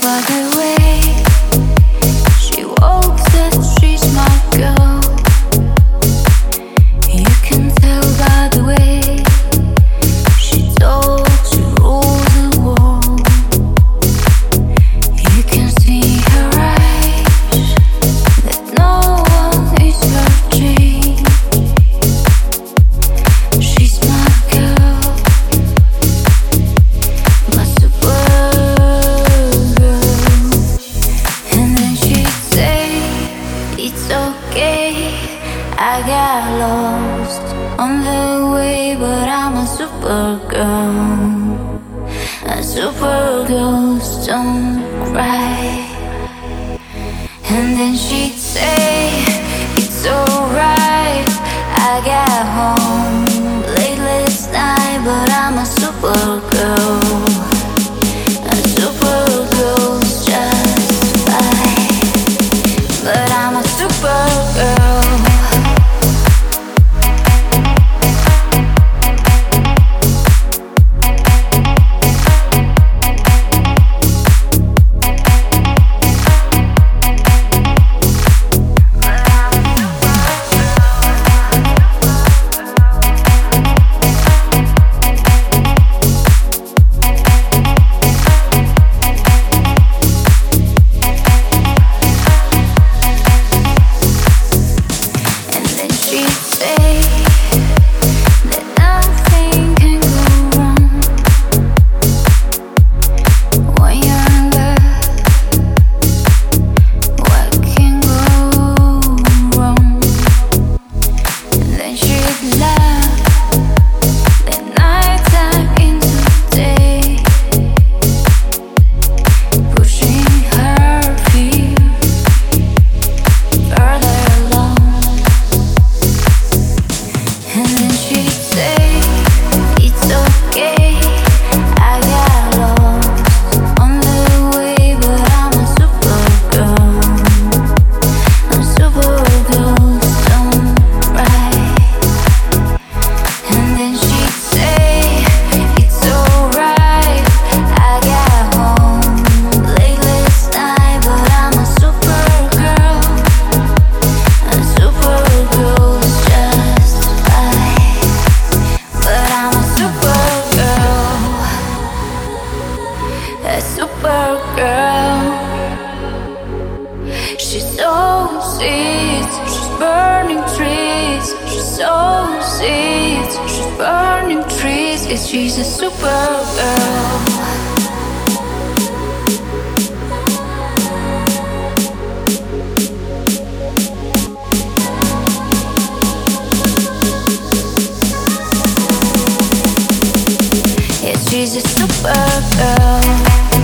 花开 I got lost on the way, but I'm a supergirl. A supergirls don't cry. And then she'd say, It's over. is she's a supergirl. She's a super girl.